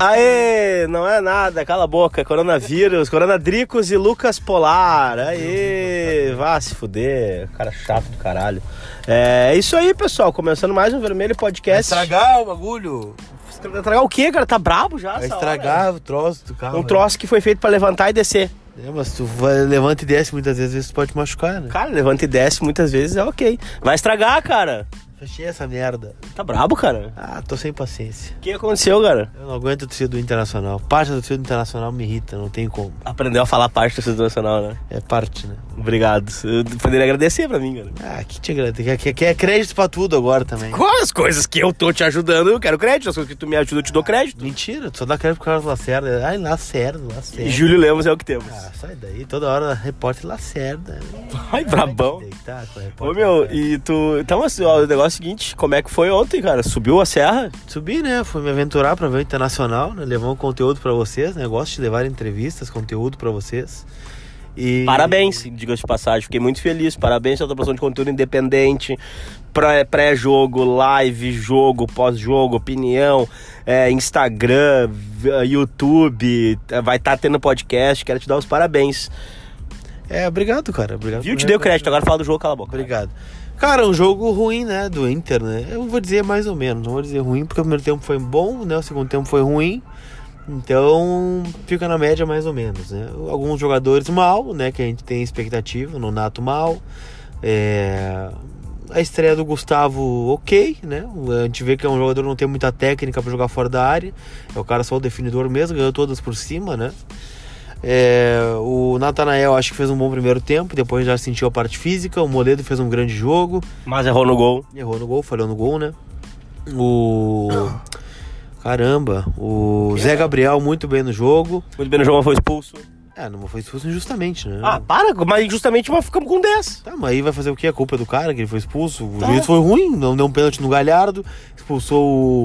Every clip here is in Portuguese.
Aê, não é nada, cala a boca. Coronavírus, Coronadricos e Lucas Polar. Aê, vá se fuder. Cara chato do caralho. É isso aí, pessoal. Começando mais um Vermelho Vai Podcast. estragar o bagulho. Estragar o quê, cara? Tá brabo já? Vai estragar o troço do hora? carro. Um troço que foi feito pra levantar e descer. É, mas tu vai, levanta e desce muitas vezes, tu pode machucar, né? Cara, levanta e desce muitas vezes é ok. Vai estragar, cara. Fechei essa merda. Tá brabo, cara? Ah, tô sem paciência. O que aconteceu, cara? Eu não aguento a torcida do Internacional. Parte da torcida do Internacional me irrita, não tem como. Aprendeu a falar parte do Instituto Nacional, né? É parte, né? Obrigado. Eu poderia agradecer pra mim, cara. Ah, que te agrada. Quer, quer, quer crédito pra tudo agora também. Quais as coisas que eu tô te ajudando, eu quero crédito. As coisas que tu me ajuda, eu te dou crédito. Mentira, tu só dá crédito pro Carlos Lacerda. Ai, Lacerda, Lacerda. E Júlio Lemos é o que temos. Ah, sai daí. Toda hora repórter Lacerda. Ai, brabão. Deitar com a Ô meu, Lacerda. e tu. Então, assim, ó, o negócio é o seguinte: como é que foi ontem, cara? Subiu a serra? Subi, né? Fui me aventurar pra ver o internacional, né? Levar um conteúdo pra vocês, né? Gosto de levar entrevistas, conteúdo pra vocês. E... Parabéns, diga de passagem. Fiquei muito feliz. Parabéns pela produção de conteúdo independente. pré- Pré-jogo, live, jogo, pós-jogo, opinião, é, Instagram, v- YouTube. é, Vai estar tendo podcast. Quero te dar os parabéns. É, obrigado, cara. Obrigado. Viu? Te reconhecer. crédito. Agora fala do jogo, cala a boca. Obrigado. Cara, um jogo ruim, né? Do Inter, né? Eu vou dizer mais ou menos. Não vou dizer ruim, porque o primeiro tempo foi bom, né? O segundo tempo foi ruim. Então, fica na média mais ou menos, né? Alguns jogadores mal, né? Que a gente tem expectativa. Nonato mal. É... A estreia do Gustavo, ok, né? A gente vê que é um jogador que não tem muita técnica para jogar fora da área. É o cara só o definidor mesmo, ganhou todas por cima, né? É, o Natanael acho que fez um bom primeiro tempo, depois já sentiu a parte física. O Moledo fez um grande jogo, Mas errou no gol. errou no gol, falhou no gol, né? O. Caramba, o Zé Gabriel muito bem no jogo. Muito bem no jogo, mas foi expulso. É, não foi expulso injustamente, né? Ah, para, mas justamente nós ficamos com 10. Tá, mas aí vai fazer o quê? A culpa é do cara que ele foi expulso. O Tá. juiz foi ruim, não deu um pênalti no Galhardo, expulsou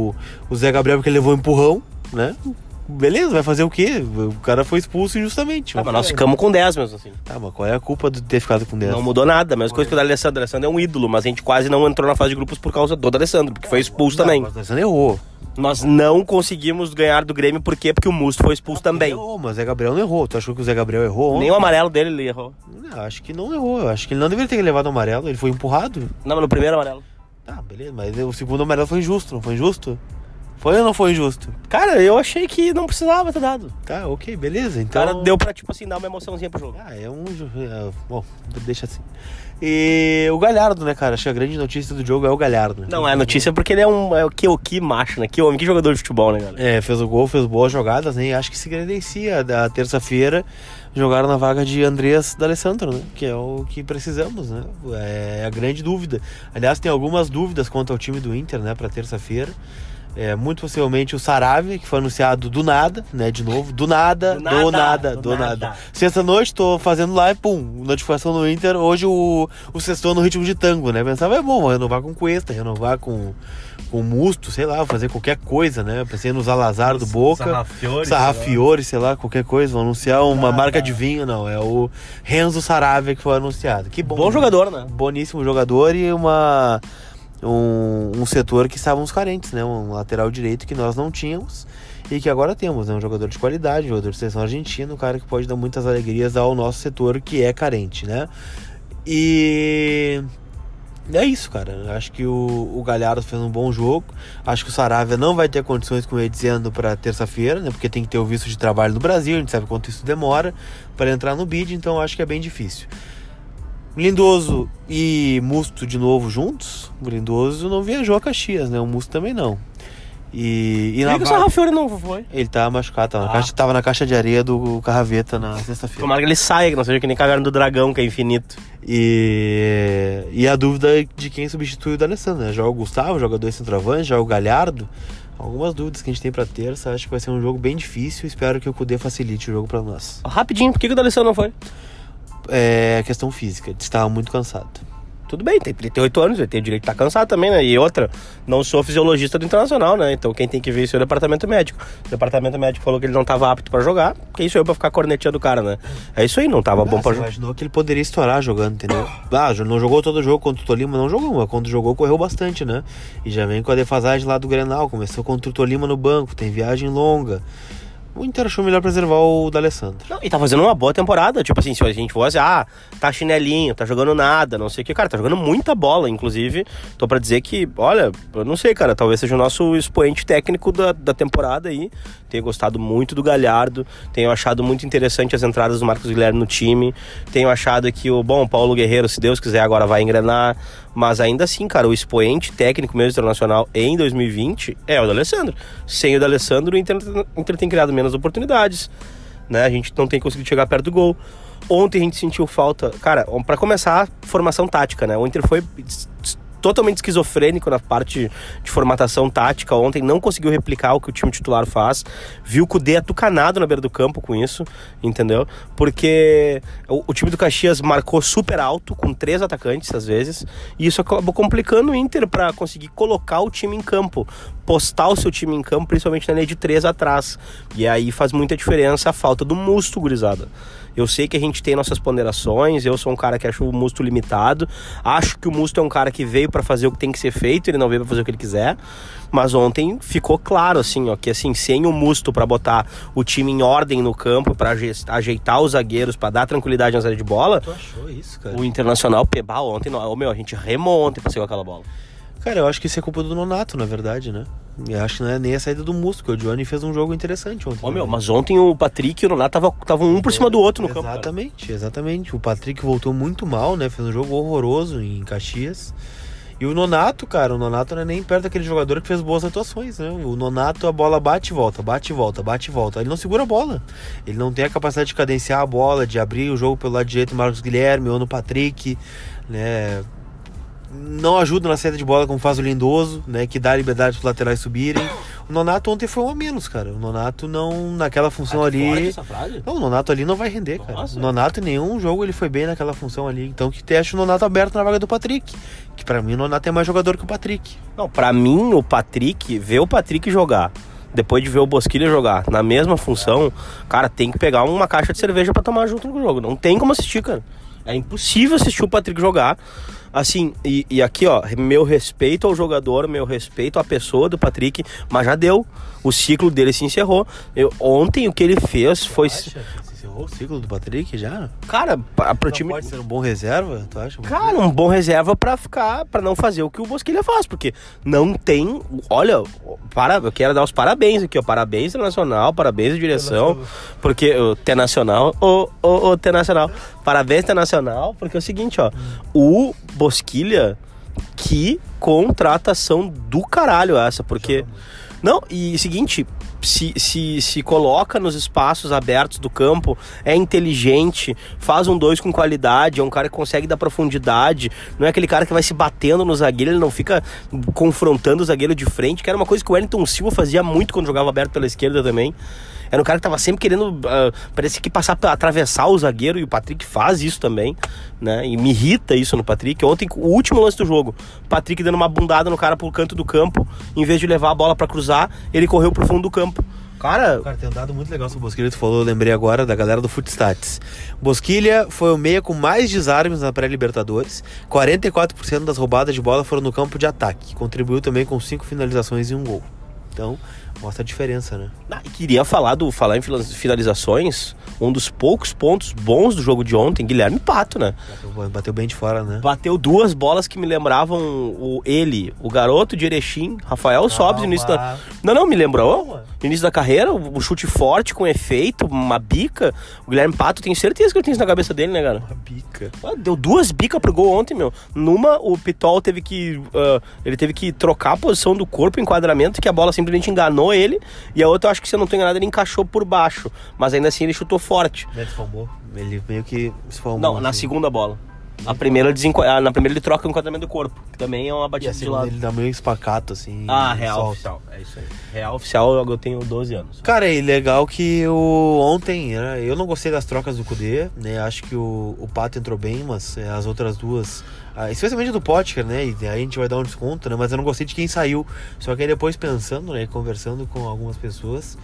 o, o Zé Gabriel porque ele levou um empurrão, né? Beleza, vai fazer o quê? O cara foi expulso injustamente. Ah, mas nós ficamos com 10 mesmo assim. Tá, mas qual é a culpa de ter ficado com 10? Não mudou nada, a mesma coisa que o Alessandro. O Alessandro é um ídolo, mas a gente quase não entrou na fase de grupos por causa do Alessandro, porque foi expulso também. Mas o Alessandro errou. Nós não conseguimos ganhar do Grêmio, por quê? Porque o Musto foi expulso também. Errou, mas o Zé Gabriel não errou. Tu achou que o Zé Gabriel errou? ontem? Nem o amarelo dele ele errou. Não, acho que não errou. Eu Acho que ele não deveria ter levado o amarelo. Ele foi empurrado. Não, mas no primeiro amarelo. Tá, beleza. Mas o segundo amarelo foi injusto, não foi injusto? Foi ou não foi injusto? Cara, eu achei que não precisava ter dado. Tá, ok, beleza. Então. cara deu pra, tipo assim, dar uma emoçãozinha pro jogo. Ah, é um. é, bom, deixa assim. E o Galhardo, né, cara? Acho que a grande notícia do jogo é o Galhardo. Não, é notícia porque ele é um. É o que, o que macho, né? Que homem, que jogador de futebol, né, cara? É, fez o gol, fez boas jogadas, né? E acho que se credencia da terça-feira jogaram na vaga de Andreas D'Alessandro, né? Que é o que precisamos, né? É a grande dúvida. Aliás, tem algumas dúvidas quanto ao time do Inter, né, para terça-feira. É, muito possivelmente o Saravia, que foi anunciado do nada, né? De novo, do nada, Do do nada, nada, do do, nada. nada. Sexta-noite, tô fazendo live, pum, notificação no Inter. Hoje o, o sextou no ritmo de tango, né? Pensava, é bom, vou renovar com Cuesta, renovar com, com Musto, sei lá, fazer qualquer coisa, né? Pensei no Zalazar do Boca. Sarrafiore. Sarrafiore, sei lá, qualquer coisa. Vão anunciar uma marca de vinho, não. É o Renzo Saravia que foi anunciado. Que bom. Bom jogador, né? Boníssimo jogador e uma. Um, um setor que estávamos carentes, né? Um lateral direito que nós não tínhamos e que agora temos, né? Um jogador de qualidade, um jogador de seleção argentina, um cara que pode dar muitas alegrias ao nosso setor que é carente, né? E é isso, cara. Acho que o, o Galhardo fez um bom jogo. Acho que o Saravia não vai ter condições, como eu ia dizendo, para terça-feira, né? Porque tem que ter o visto de trabalho no Brasil, a gente sabe quanto isso demora para entrar no bid, então acho que é bem difícil. Lindoso e Musto de novo juntos. O Lindoso não viajou a Caxias, né? O Musto também não. E, e na que o Sarrafiore não foi? ele tá machucado, tava, na Ah. caixa, tava na caixa de areia do Carraveta na sexta-feira. Tomara que ele saia, que não seja que nem caverna do dragão, que é infinito. E, e a dúvida é de quem substitui o D'Alessandro, né? Joga o Gustavo, joga dois centroavantes, joga o Galhardo. Algumas dúvidas que a gente tem pra terça. Acho que vai ser um jogo bem difícil. Espero que o Kudê facilite o jogo pra nós. Rapidinho, por que, que o D'Alessandro não foi? É questão física, ele estava muito cansado. Tudo bem, tem 38 anos, tem o direito de estar cansado também, né? E outra, não sou fisiologista do Internacional, né? Então quem tem que ver isso é o departamento médico. O departamento médico falou que ele não estava apto para jogar, quem sou eu pra ficar corneteando o cara, né? É isso aí, não tava Ah, bom pra você jogar. imaginou que ele poderia estourar jogando, entendeu? Ah, não jogou todo o jogo contra o Tolima, não jogou, mas quando jogou correu bastante, né? E já vem com a defasagem lá do Grenal, começou contra o Tolima no banco, tem viagem longa. O Inter achou melhor preservar o D'Alessandro. Não, e tá fazendo uma boa temporada. Tipo assim, se a gente fosse, ah, tá chinelinho, tá jogando nada, não sei o que. Cara, tá jogando muita bola, inclusive. Tô pra dizer que, olha, eu não sei, cara, talvez seja o nosso expoente técnico da, da temporada aí. Tenho gostado muito do Galhardo. Tenho achado muito interessante as entradas do Marcos Guilherme no time. Tenho achado que o, bom, Paulo Guerreiro, se Deus quiser, agora vai engrenar. Mas ainda assim, cara, o expoente técnico mesmo internacional em 2020 é o D'Alessandro. Sem o D'Alessandro, o Inter, o Inter tem criado menos oportunidades né? A gente não tem conseguido chegar perto do gol. Ontem a gente sentiu falta. Cara, para começar, formação tática, né? O Inter foi totalmente esquizofrênico na parte de formatação tática ontem, não conseguiu replicar o que o time titular faz. Viu o Cudê atucanado na beira do campo com isso, entendeu? Porque o, o, time do Caxias marcou super alto, com três atacantes às vezes, e isso acabou complicando o Inter para conseguir colocar o time em campo, postar o seu time em campo, principalmente na linha de três atrás. E aí faz muita diferença a falta do musto, gurizada. Eu sei que a gente tem nossas ponderações, eu sou um cara que acho o Musto limitado. Acho que o Musto é um cara que veio para fazer o que tem que ser feito, ele não veio para fazer o que ele quiser. Mas ontem ficou claro assim, ó, que assim, sem o Musto para botar o time em ordem no campo, para ajeitar os zagueiros, para dar tranquilidade na área de bola. Tu achou isso, cara? O Internacional pebá ontem, não, meu, a gente remou ontem para seguir aquela bola. Cara, eu acho que isso é culpa do Nonato, na verdade, né? Eu acho que não é nem a saída do Musto, porque o Johnny fez um jogo interessante ontem. Ô, meu, mas ontem o Patrick e o Nonato estavam tava um por cima do outro no exatamente, campo. Exatamente, exatamente. O Patrick voltou muito mal, né? Fez um jogo horroroso em Caxias. E o Nonato, cara, o Nonato não é nem perto daquele jogador que fez boas atuações, né? O Nonato, a bola bate e volta, bate e volta, bate e volta. Ele não segura a bola. Ele não tem a capacidade de cadenciar a bola, de abrir o jogo pelo lado direito Marcos Guilherme ou no Patrick, né? Não ajuda na saída de bola como faz o Lindoso, né? Que dá liberdade para os laterais subirem. O Nonato ontem foi um a menos, cara. O Nonato não, naquela função Ah, ali. essa frase? Não, o Nonato ali não vai render, cara. Nossa. O Nonato em nenhum jogo ele foi bem naquela função ali. Então que deixa o Nonato aberto na vaga do Patrick. Que para mim o Nonato é mais jogador que o Patrick. Não, pra mim, o Patrick, ver o Patrick jogar, depois de ver o Bosquilha jogar na mesma função, cara, tem que pegar uma caixa de cerveja pra tomar junto no jogo. Não tem como assistir, cara. É impossível assistir o Patrick jogar. Assim, e, e aqui, ó, meu respeito ao jogador, meu respeito à pessoa do Patrick, mas já deu. O ciclo dele se encerrou. Eu, ontem o que ele fez foi. Encerrou o ciclo do Patrick já? Cara, pra, pro Não time. pode ser um bom reserva, tu acha? Cara, um bom reserva pra ficar, para não fazer o que o Bosquilha faz, porque não tem, olha, para, eu quero dar os parabéns aqui, ó, parabéns internacional, parabéns à direção, porque o T nacional, o o, o T nacional, parabéns internacional, porque é o seguinte, ó, o Bosquilha que contratação do caralho essa, porque não, e seguinte, se, se, se coloca nos espaços abertos do campo, é inteligente, faz um dois com qualidade, é um cara que consegue dar profundidade, não é aquele cara que vai se batendo no zagueiro, ele não fica confrontando o zagueiro de frente, que era uma coisa que o Wellington Silva fazia muito quando jogava aberto pela esquerda também. Era um cara que tava sempre querendo, uh, parece que passar atravessar o zagueiro, e o Patrick faz isso também, né? E me irrita isso no Patrick. Ontem, o último lance do jogo, Patrick dando uma bundada no cara pro canto do campo, em vez de levar a bola para cruzar, ele correu pro fundo do campo. Cara, Cara, tem um dado muito legal sobre o Bosquilha, tu falou, eu lembrei agora da galera do Footstats. Bosquilha foi o meia com mais desarmes na pré-Libertadores. 44% das roubadas de bola foram no campo de ataque. Contribuiu também com 5 finalizações e um gol. Então, mostra a diferença, né? Ah, e queria falar do falar em finalizações, um dos poucos pontos bons do jogo de ontem, Guilherme Pato, né? Bateu, bateu bem de fora, né? Bateu duas bolas que me lembravam o ele, o garoto de Erechim, Rafael Sobes, no início da. Não, não, me lembrou. Início da carreira, o chute forte, com efeito, uma bica. O Guilherme Pato, tenho certeza que eu tenho isso na cabeça dele, né, cara? Uma bica. Ah, Deu duas bicas pro gol ontem, meu. Numa, o Pitol teve que. ah, ele teve que trocar a posição do corpo, enquadramento, que a bola simplesmente enganou ele. E a outra, eu acho que se eu não tô enganado, ele encaixou por baixo. Mas ainda assim ele chutou forte. Ele. Ele meio que esfumou. Não, na assim. segunda bola. A primeira, desenqua- ah, na primeira ele troca o enquadramento do corpo, que também é uma batida de lado. ele dá meio espacato, assim. Ah, real solta. oficial. É isso aí. Real oficial eu tenho 12 anos. Cara, e legal que o ontem, né, eu não gostei das trocas do Kudê, né? Acho que o, o Pato entrou bem, mas é, as outras duas Ah, especialmente do Potker, né? E aí a gente vai dar um desconto, né? Mas eu não gostei de quem saiu. Só que aí depois pensando, né? Conversando com algumas pessoas,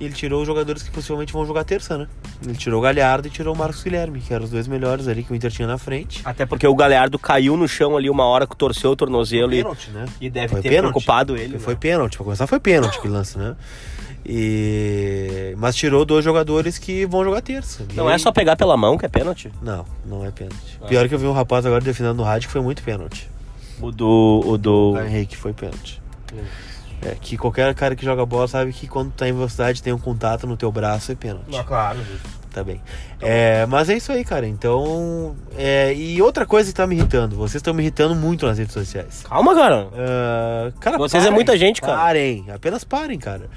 ele tirou os jogadores que possivelmente vão jogar terça, né? Ele tirou o Galhardo e tirou o Marcos Guilherme, que eram os dois melhores ali que o Inter tinha na frente. Até porque o Galhardo caiu no chão ali uma hora que torceu o tornozelo e, Pênalti, né? e deve Foi ter pênalti. preocupado ele. Foi né? pênalti, pra começar foi pênalti que lance, né? E... Mas tirou dois jogadores que vão jogar terça. E Não aí- é só pegar pela mão que é pênalti. Não, não é pênalti. Pior que eu vi um rapaz agora defendendo no rádio que foi muito pênalti. O do. O do. O Henrique foi pênalti. É, que qualquer cara que joga bola sabe que quando tá em velocidade tem um contato no teu braço é pênalti. claro. Tá bem. É, mas é isso aí, cara. Então. é, e outra coisa que tá me irritando, vocês estão me irritando muito nas redes sociais. Calma, cara. Ah, cara, Vocês é muita gente, cara. Parem, apenas parem, cara.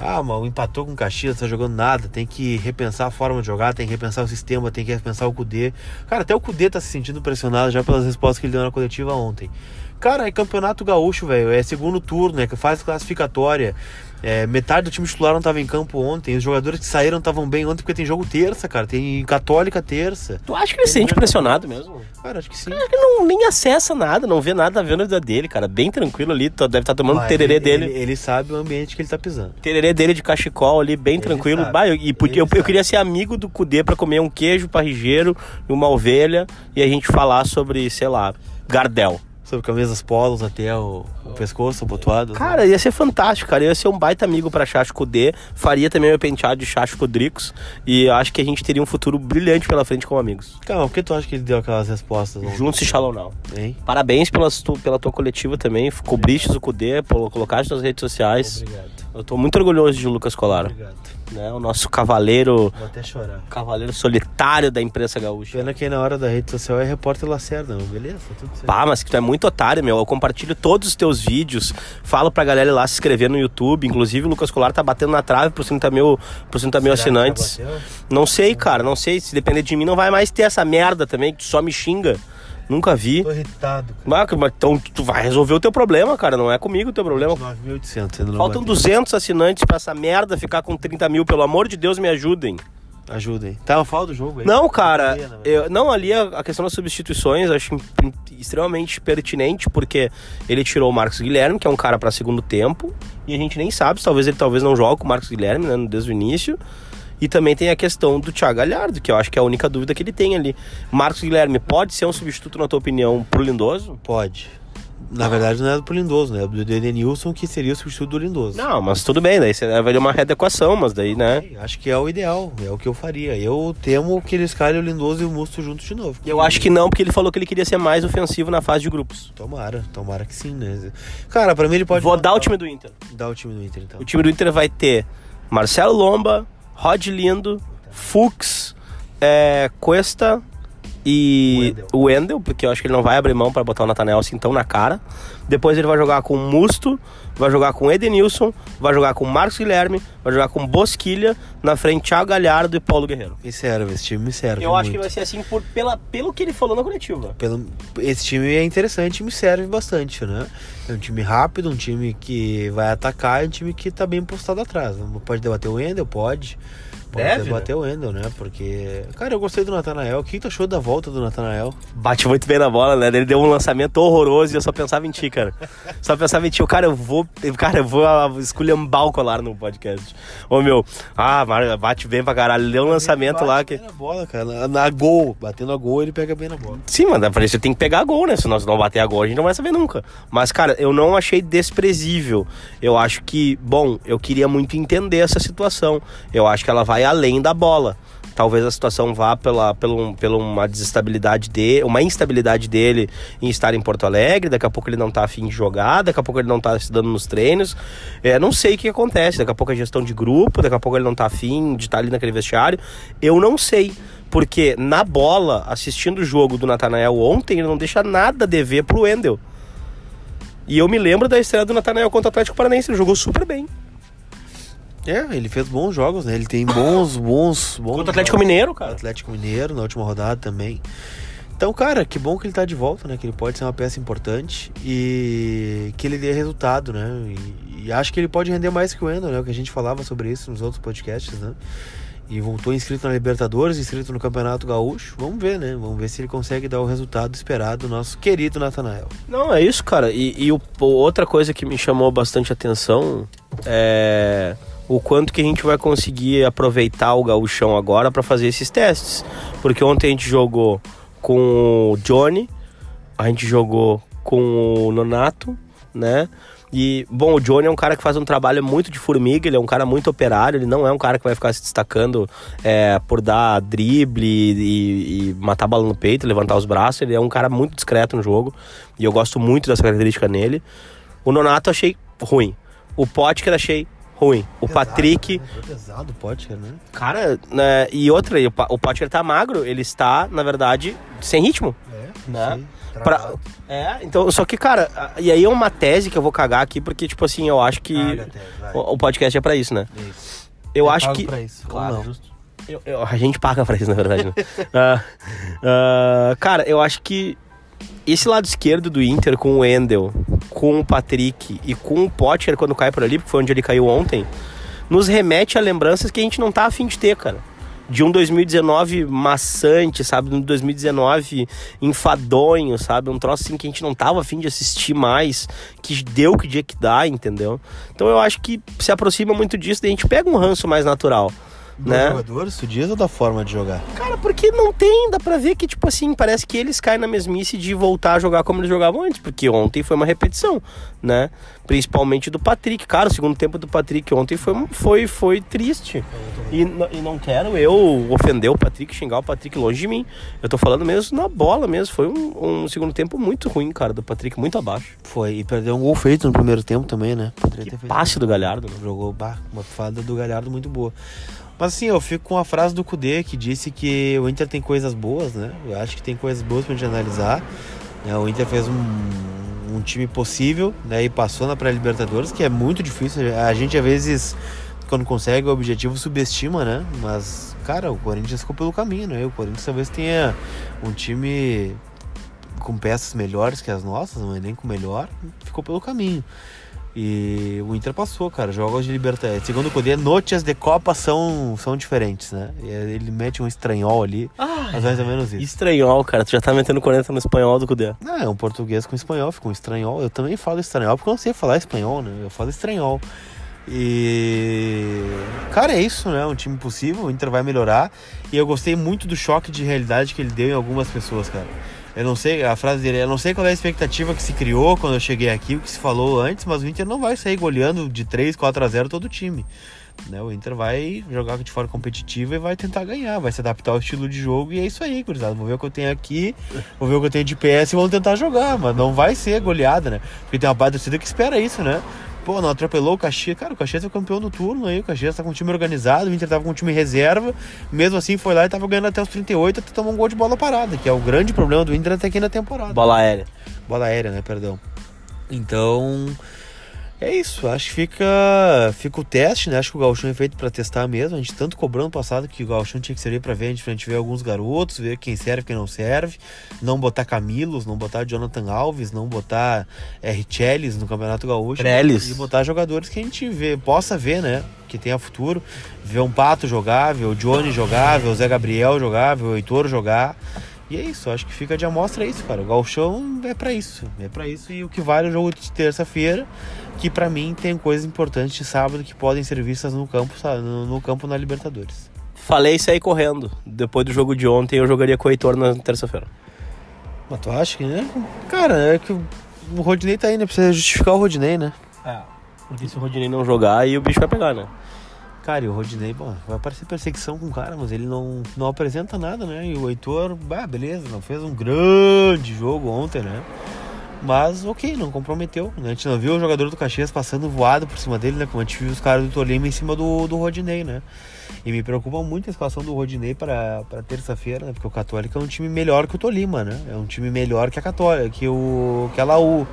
Ah, mano, empatou com o Caxias, tá jogando nada, tem que repensar a forma de jogar, tem que repensar o sistema, tem que repensar o Cudê. Cara, até o Cudê tá se sentindo pressionado já pelas respostas que ele deu na coletiva ontem. Cara, é campeonato gaúcho, velho, é segundo turno, é que faz classificatória. É, metade do time titular não tava em campo ontem, os jogadores que saíram estavam bem ontem porque tem jogo terça, cara, tem Católica terça. Tu acha que ele se sente pressionado mesmo? Cara, acho que sim. Ele não nem acessa nada, não vê nada vendo a vida dele, cara. Bem tranquilo ali, deve estar tomando o Mas tererê ele, dele. Ele, ele sabe o ambiente que ele tá pisando. Tererê dele de cachecol ali, bem Ele tranquilo. Bah, eu- e podia, eu, eu queria ser amigo do Cudê pra comer um queijo parrigeiro e uma ovelha e a gente falar sobre, sei lá, Gardel. Sobre camisas polos até o, o pescoço, abotoado. Cara, ia ser fantástico, cara. Eu ia ser um baita amigo pra Chacho Cudê. Faria também meu penteado de Chacho Codricos. E eu acho que a gente teria um futuro brilhante pela frente como amigos. Calma, por que tu acha que ele deu aquelas respostas? Juntos e Shalom Now. Hein? Parabéns pelas tu- pela tua coletiva também. Cobriste o Cudê, colocaste nas redes sociais. Obrigado. Eu tô muito orgulhoso de Lucas Colar. Obrigado. Né? O nosso cavaleiro, Vou até chorar. cavaleiro solitário da imprensa gaúcha. Pena que aí na hora da rede social é repórter Lacerda, não? Beleza, tá tudo certo. Pá, mas que tu é muito otário, meu. Eu compartilho todos os teus vídeos. Falo pra galera ir lá se inscrever no YouTube. Inclusive, o Lucas Colar tá batendo na trave por 30 mil, por 30 mil que assinantes. Não sei, cara. Não sei. Se depender de mim, não vai mais ter essa merda também, que tu só me xinga. Nunca vi. Tô irritado, cara. Mas, então tu vai resolver o teu problema, cara. Não é comigo o teu problema. 9.800, ainda não Faltam bateu. 200 assinantes pra essa merda ficar com 30 mil. Pelo amor de Deus, me ajudem. Ajudem. Tá, eu falo do jogo aí. Não, cara, Eu né, eu- não, ali a, a questão das substituições eu acho extremamente pertinente, porque ele tirou o Marcos Guilherme, que é um cara pra segundo tempo, e a gente nem sabe, talvez ele talvez não jogue com o Marcos Guilherme, né, desde o início. E também tem a questão do Thiago Galhardo, que eu acho que é a única dúvida que ele tem ali. Marcos Guilherme pode ser um substituto, na tua opinião, pro Lindoso? Pode. Na verdade, não é do Lindoso, né? É do Edenilson, que seria o substituto do Lindoso. Não, mas tudo bem, daí você vai uma readequação, mas daí, né? Acho que é o ideal, é o que eu faria. Eu temo que ele escalhe o Lindoso e o Musto juntos de novo. Eu acho que não, porque ele falou que ele queria ser mais ofensivo na fase de grupos. Tomara, tomara que sim, né? Cara, pra mim ele pode. Vou dar o time do Inter. Dar o time do Inter, então. O time do Inter vai ter Marcelo Lomba, Rod Lindo, Fux, é, Cuesta e o Wendel, porque eu acho que ele não vai abrir mão para botar o Nathanael assim tão na cara. Depois ele vai jogar com Musto, vai jogar com Edenilson, vai jogar com Marcos Guilherme, vai jogar com Bosquilha, na frente Thiago Galhardo e Paulo Guerreiro. Me serve, esse time me serve. Eu acho que muito. vai ser assim por, pela, pelo que ele falou na coletiva. Pelo, esse time é interessante e me serve bastante, né? É um time rápido, um time que vai atacar, é um time que tá bem postado atrás. Pode debater o Wendel? Pode. Pode Deve, debater o Wendel, né? Porque, cara, eu gostei do Natanael. O que tu achou da volta do Natanael? Bate muito bem na bola, né? Ele deu um lançamento horroroso e eu só pensava em ti, cara. Só pensava em ti. Eu, Cara, eu vou. Cara, eu vou ah, esculhambar o colar no podcast. Ô meu, ah, bate bem pra caralho. Ele deu um lançamento lá que. Bem na bola, cara. Na, na gol. Batendo a gol, ele pega bem na bola. Sim, mano, pra isso tem que pegar gol, né? Se nós não bater a gol, a gente não vai saber nunca. Mas, cara, eu não achei desprezível. Eu acho que, bom, eu queria muito entender essa situação. Eu acho que ela vai além da bola. Talvez a situação vá pela, pela, pela uma desestabilidade dele, uma instabilidade dele em estar em Porto Alegre. Daqui a pouco ele não tá afim de jogar, daqui a pouco ele não tá se dando nos treinos. É, não sei o que acontece. Daqui a pouco é gestão de grupo, daqui a pouco ele não tá afim de estar ali naquele vestiário. Eu não sei. Porque na bola, assistindo o jogo do Natanael ontem, ele não deixa nada a dever pro Wendel. E eu me lembro da estreia do Natanael contra o Atlético Paranaense, ele jogou super bem. É, ele fez bons jogos, né? Ele tem bons, bons, bons. Contra o Atlético jogos. Mineiro, cara. Atlético Mineiro na última rodada também. Então, cara, que bom que ele tá de volta, né? Que ele pode ser uma peça importante e que ele dê resultado, né? E, e acho que ele pode render mais que o Endo, né? O que a gente falava sobre isso nos outros podcasts, né? e voltou inscrito na Libertadores, inscrito no Campeonato Gaúcho. Vamos ver, né? Vamos ver se ele consegue dar o resultado esperado do nosso querido Natanael. Não, é isso, cara. E, e o, outra coisa que me chamou bastante atenção é o quanto que a gente vai conseguir aproveitar o gauchão agora para fazer esses testes. Porque ontem a gente jogou com o Johnny, a gente jogou com o Nonato, né? E, bom, o Johnny é um cara que faz um trabalho muito de formiga, ele é um cara muito operário, ele não é um cara que vai ficar se destacando é, por dar drible e, e, matar a bola no peito, levantar os braços, ele é um cara muito discreto no jogo, e eu gosto muito dessa característica nele. O Nonato achei ruim. O Potker achei ruim. O pesado, Patrick. Né? Pesado o Potker, né? Cara, né, e outra, o Potker tá magro, ele está, na verdade, sem ritmo. É, né? Sei. Pra... É, então, só que, cara, e aí é uma tese que eu vou cagar aqui, porque, tipo assim, eu acho que o, o podcast é pra isso, né? Isso. Eu, eu acho que. Pra isso. Claro. Eu, eu, a gente paga pra isso, na verdade, né? uh, uh, cara, eu acho que esse lado esquerdo do Inter com o Endel, com o Patrick e com o Potter quando cai por ali, porque foi onde ele caiu ontem, nos remete a lembranças que a gente não tá afim de ter, cara de um 2019 maçante, sabe? Um 2019 enfadonho, sabe? Um troço assim que a gente não tava afim de assistir mais, que deu que dia que dá, entendeu? Então eu acho que se aproxima muito disso, daí a gente pega um ranço mais natural. Do né? jogador, tu diz, ou da forma de jogar? Cara, porque não tem, dá pra ver que, tipo assim, parece que eles caem na mesmice de voltar a jogar como eles jogavam antes, porque ontem foi uma repetição, né? Principalmente do Patrick. Cara, o segundo tempo do Patrick ontem foi, foi, foi triste. E, e não quero eu ofender o Patrick, xingar o Patrick longe de mim. Eu tô falando mesmo na bola mesmo. Foi um, um segundo tempo muito ruim, cara, do Patrick, muito abaixo. Foi, e perdeu um gol feito no primeiro tempo também, né? Que passe do Galhardo. Né? Jogou bah, uma fada do Galhardo muito boa. Mas assim, eu fico com a frase do Kudê que disse que o Inter tem coisas boas, né? Eu acho que tem coisas boas pra gente analisar. É, o Inter fez um, um time possível, né? E passou na pré-Libertadores, que é muito difícil. A gente às vezes, quando consegue o objetivo, subestima, né? Mas, cara, o Corinthians ficou pelo caminho, né? O Corinthians talvez tenha um time com peças melhores que as nossas, um elenco melhor, ficou pelo caminho. E o Inter passou, cara. Jogos de Libertadores. Segundo o Cudê, notícias de Copa são, são diferentes, né? Ele mete um estranhol ali. Ah, mas mais ou menos isso. Estranhol, cara. Tu já tá metendo 40 no espanhol do Cudê. Não, é um português com espanhol, fica um estranhol. Eu também falo estranhol porque eu não sei falar espanhol, né? Eu falo estranhol. E. Cara, é isso, né? Um time possível. O Inter vai melhorar. E eu gostei muito do choque de realidade que ele deu em algumas pessoas, cara. Eu não sei, a frase dele, eu não sei qual é a expectativa que se criou quando eu cheguei aqui, o que se falou antes, mas o Inter não vai sair goleando de 3, 4 a 0 todo o time. Né? O Inter vai jogar de forma competitiva e vai tentar ganhar, vai se adaptar ao estilo de jogo e é isso aí, gurizada. Vou ver o que eu tenho aqui, vou ver o que eu tenho de PS e vamos tentar jogar, mas não vai ser goleada, né? Porque tem uma parte torcida que espera isso, né? Pô, não atropelou o Caxias. Cara, o Caxias é o campeão do turno aí. O Caxias tá com um time organizado, o Inter tava com um time reserva. Mesmo assim, foi lá e tava ganhando até os 38 até tomar um gol de bola parada, que é o grande problema do Inter até aqui na temporada. Bola aérea. Bola aérea, né? Perdão. Então, é isso, acho que fica, fica o teste, né? Acho que o Gauchão é feito para testar mesmo. A gente tanto cobrando no passado que o Gauchão tinha que servir para ver, a gente, pra gente ver alguns garotos, ver quem serve, quem não serve. Não botar Camilos, não botar Jonathan Alves, não botar é, Richelles no Campeonato Gaúcho. Trellis. E botar jogadores que a gente vê, possa ver, né? Que tenha futuro. Ver um Pato jogar, ver o Johnny jogar, ver o Zé Gabriel jogar, ver o Heitor jogar. E é isso, acho que fica de amostra isso, cara. O Galchão é para isso, é para isso. E o que vale o jogo de terça-feira, que para mim tem coisas importantes de sábado que podem ser vistas no campo, no campo na Libertadores. Falei isso aí correndo. Depois do jogo de ontem, eu jogaria com o Heitor na terça-feira. Mas tu acha que, né? Cara, é que o Rodinei tá aí, né? Precisa justificar o Rodinei, né? É. Porque se o Rodinei não jogar, aí o bicho vai pegar, né? Cara, e o Rodinei, bom, vai aparecer perseguição com o cara, mas ele não, não apresenta nada, né? E o Heitor, bah, beleza, não fez um grande jogo ontem, né? Mas ok, não comprometeu. Né? A gente não viu o jogador do Caxias passando voado por cima dele, né? Como a gente viu os caras do Tolima em cima do, do Rodinei, né? E me preocupa muito a situação do Rodinei para terça-feira, né? Porque o Católico é um time melhor que o Tolima, né? É um time melhor que a Católica, que, o, que a Laú.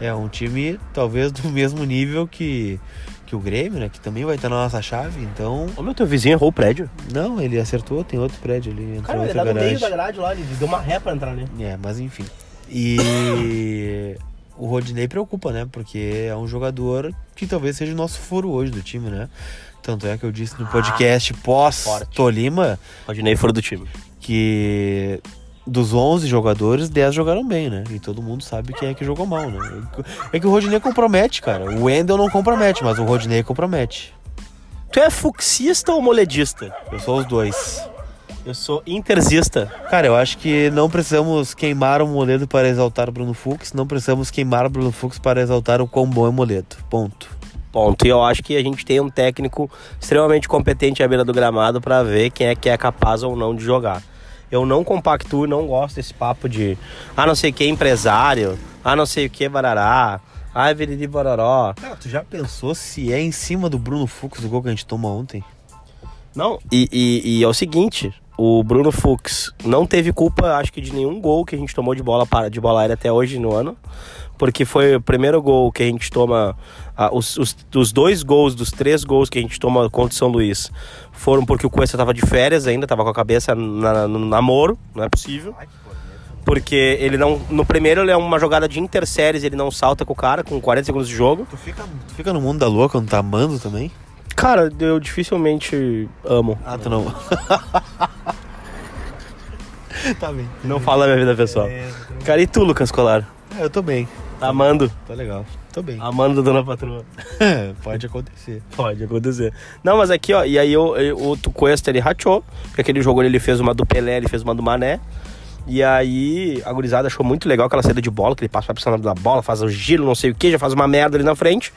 É um time talvez do mesmo nível que que o Grêmio, né? Que também vai estar na nossa chave, então. Ô meu, teu vizinho errou o prédio? Não, ele acertou, tem outro prédio ali. Cara, ele tá no meio da grade lá, ele deu uma ré pra entrar ali. É, mas enfim. E. o Rodinei preocupa, né? Porque é um jogador que talvez seja o nosso furo hoje do time, né? Tanto é que eu disse no podcast pós-Tolima Rodinei fora do time. que dos 11 jogadores, 10 jogaram bem, né? E todo mundo sabe quem é que jogou mal, né? É que o Rodinei compromete, cara. O Wendel não compromete, mas o Rodinei compromete. Tu é fuxista ou moledista? Eu sou os dois. Eu sou interzista. Cara, eu acho que não precisamos queimar o Moledo para exaltar o Bruno Fux, não precisamos queimar o Bruno Fux para exaltar o quão bom é o Moledo. Ponto. Ponto. E eu acho que a gente tem um técnico extremamente competente à beira do gramado para ver quem é que é capaz ou não de jogar. Eu não compactuo não gosto desse papo de ah, não sei o que empresário, ah, não sei o que barará, ah, viriri bororó. Cara, tu já pensou se é em cima do Bruno Fux o gol que a gente toma ontem? Não, e, e, e é o seguinte, o Bruno Fux não teve culpa, acho que, de nenhum gol que a gente tomou de bola para de bola aérea até hoje no ano. Porque foi o primeiro gol que a gente toma. ah, os, os, os dois gols, dos três gols que a gente toma contra o São Luís, foram porque o Cuesta tava de férias ainda, tava com a cabeça na, no namoro, não é possível. Porque ele não. No primeiro ele é uma jogada de interséries, ele não salta com o cara, com 40 segundos de jogo. Tu fica, tu fica no mundo da lua quando tá amando também? Cara, eu dificilmente amo. Ah, tu não. tá bem. Não fala da minha vida pessoal. Cara, e tu, Lucas Colar? É, eu tô bem. Tá amando? Tô legal. Tô bem. Amando Dona Patroa. Pode acontecer. Pode acontecer. Não, mas aqui, ó, e aí o, o Tucuesta ele rachou, porque aquele jogo ele fez uma do Pelé, ele fez uma do Mané. E aí a gurizada achou muito legal aquela saída de bola, que ele passa pra piscina da bola, faz o giro, não sei o que, já faz uma merda ali na frente.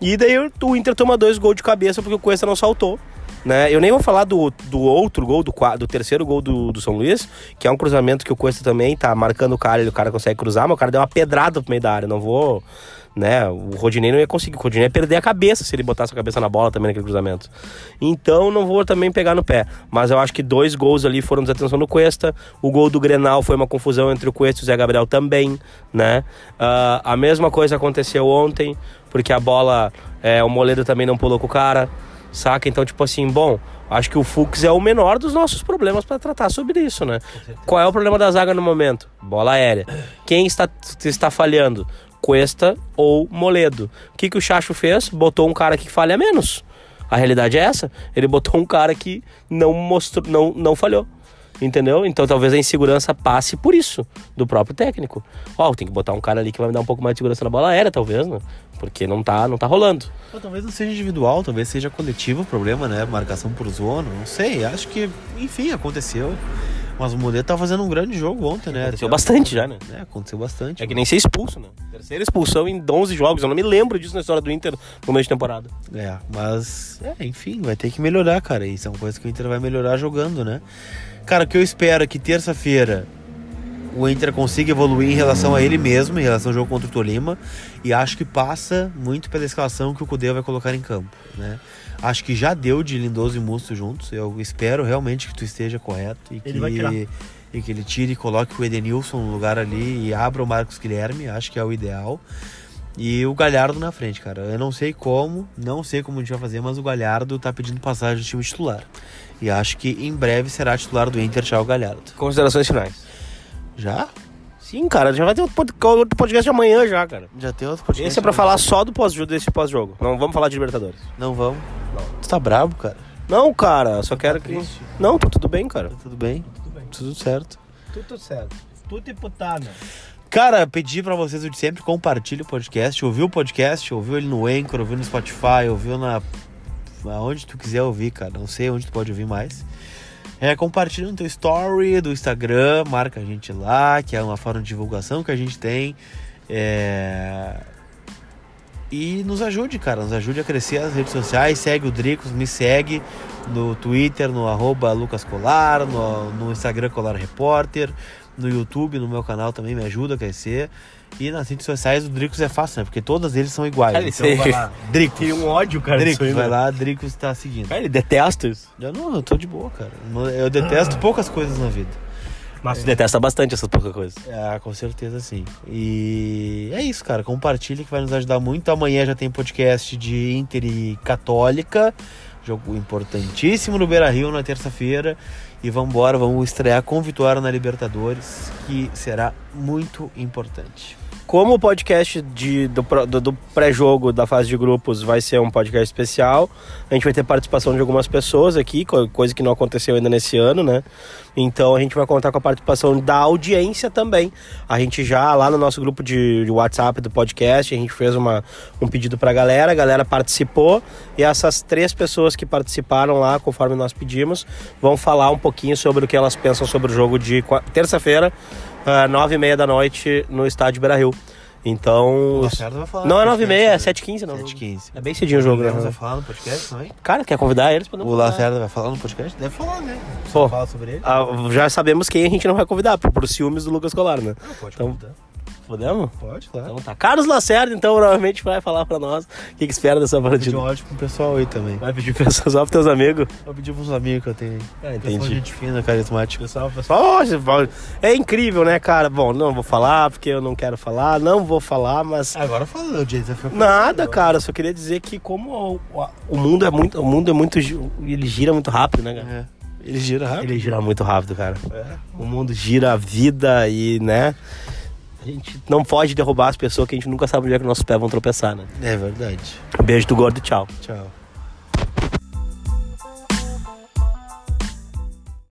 E daí o- Inter toma dois gols de cabeça porque o Cuesta não saltou. Né? Eu nem vou falar do, do outro gol, do, do terceiro gol do, do São Luís, que é um cruzamento que o Cuesta também tá marcando o cara, e o cara consegue cruzar, mas o cara deu uma pedrada pro meio da área. Não vou. Né? O Rodinei não ia conseguir. O Rodinei ia perder a cabeça se ele botasse a cabeça na bola também naquele cruzamento. Então não vou também pegar no pé. Mas eu acho que dois gols ali foram desatenção do Cuesta. O gol do Grenal foi uma confusão entre o Cuesta e o Zé Gabriel também, né? Ah, a mesma coisa aconteceu ontem, porque a bola, é, o Moledo também não pulou com o cara, saca? Então, tipo assim, bom, acho que o Fux é o menor dos nossos problemas para tratar sobre isso, né? Qual é o problema da zaga no momento? Bola aérea. Quem está, está falhando? Cuesta ou Moledo. O que, que o Chacho fez? Botou um cara que falha menos. A realidade é essa. Ele botou um cara que não mostrou, não, não falhou. Entendeu? Então talvez a insegurança passe por isso, do próprio técnico. Ó, tem que botar um cara ali que vai me dar um pouco mais de segurança na bola aérea, talvez, né? Porque não tá, não tá rolando. Talvez não seja individual, talvez seja coletivo o problema, né? Marcação por zona, não sei. Acho que, enfim, aconteceu. Mas o Moledo tá fazendo um grande jogo ontem, né? Aconteceu bastante já, né? É, aconteceu bastante. É que nem ser expulso, né? Terceira expulsão em 11 jogos. Eu não me lembro disso na história do Inter no meio de temporada. É, mas, é, enfim, vai ter que melhorar, cara. Isso é uma coisa que o Inter vai melhorar jogando, né? Cara, o que eu espero é que terça-feira o Inter consiga evoluir em relação a ele mesmo, em relação ao jogo contra o Tolima. E acho que passa muito pela escalação que o Cudê vai colocar em campo, né? Acho que já deu de Lindoso e Musto juntos. Eu espero realmente que tu esteja correto e que Ele vai tirar. e que ele tire e coloque o Edenilson no lugar ali e abra o Marcos Guilherme, acho que é o ideal. E o Galhardo na frente, cara. Eu não sei como, não sei como a gente vai fazer, mas o Galhardo tá pedindo passagem do time titular. E acho que em breve será titular do Inter, Thiago Galhardo. Considerações finais. Já? Sim, cara, já vai ter outro pod- outro podcast amanhã já, cara. Já tem outro podcast? Esse é pra falar só do pós-jogo, desse pós-jogo. Não vamos falar de Libertadores. Não vamos. Tu tá brabo, cara? Não, cara, só quero que. triste? Não, tá tudo bem, cara. Tudo bem? Tudo bem. Tudo certo. Tudo certo. Tudo imputado. Cara, pedi pra vocês o de sempre, compartilhe o podcast. Ouviu o podcast, ouviu ele no Anchor, ouviu no Spotify, ouviu na. Aonde tu quiser ouvir, cara. Não sei onde tu pode ouvir mais. É, compartilha no teu story do Instagram, marca a gente lá, que é uma forma de divulgação que a gente tem. É... E nos ajude, cara, nos ajude a crescer as redes sociais. Segue o Dricos, me segue no Twitter, no arroba Lucas Colar, no, no Instagram Colar Repórter, no YouTube, no meu canal também me ajuda a crescer. E nas redes sociais o Dricos é fácil, né? Porque todas eles são iguais. Cara, então vai lá, Dricos. Tem um ódio, cara. Dricos, aí, vai né? lá, Dricos tá seguindo. Cara, ele detesta isso. Eu não, eu tô de boa, cara. Eu detesto poucas coisas na vida. Mas tu detesta bastante essas poucas coisas. Ah, com certeza sim. E é isso, cara. Compartilhe que vai nos ajudar muito. Amanhã já tem podcast de Inter e Católica. Jogo importantíssimo no Beira Rio na terça-feira. E vamos embora, vamos estrear com vitória na Libertadores, que será muito importante. Como o podcast de, do, do- do pré-jogo da fase de grupos vai ser um podcast especial, a gente vai ter participação de algumas pessoas aqui, co- coisa que não aconteceu ainda nesse ano, né? Então a gente vai contar com a participação da audiência também. A gente já, lá no nosso grupo de, de WhatsApp do podcast, a gente fez uma, um pedido pra galera, a galera participou e essas três pessoas que participaram lá, conforme nós pedimos, vão falar um pouquinho sobre o que elas pensam sobre o jogo de terça-feira, ah, nove e meia da noite, no estádio Beira-Rio. Então... O Lacerda vai falar Não é nove e meia, é podcast, sete e quinze, não. né? 7h15. É bem cedinho o jogo, né? Vai falar no podcast também? Cara, quer convidar eles? Podemos O convidar. Lacerda vai falar no podcast? Deve falar, né? Pô. Fala sobre ele. Ah, já sabemos quem a gente não vai convidar, por, por ciúmes do Lucas Colar, né? Ah, pode Então- convidar. Podemos? Pode, claro. Então tá. Carlos Lacerda, então, provavelmente vai falar pra nós o que, que espera dessa Pedir partida. um áudio pro pessoal aí também. Vai pedir pra só pros teus amigos. Vou pedir pros amigos que eu tenho aí. Ah, Pessoal, entendi. gente fina, carismático. Pessoal, pessoal, fala- é incrível, né, cara? Bom, não vou falar porque eu não quero falar, não vou falar, mas Agora fala, o Jason nada, cara. Eu só queria dizer que como o, mundo é muito, o mundo é muito, ele gira muito rápido, né, cara? É. Ele gira rápido. Ele gira muito rápido, cara. É. O mundo gira a vida e, né? A gente não pode derrubar as pessoas que a gente nunca sabe onde é que nossos pés vão tropeçar, né? É verdade. Beijo do gordo, tchau. Tchau.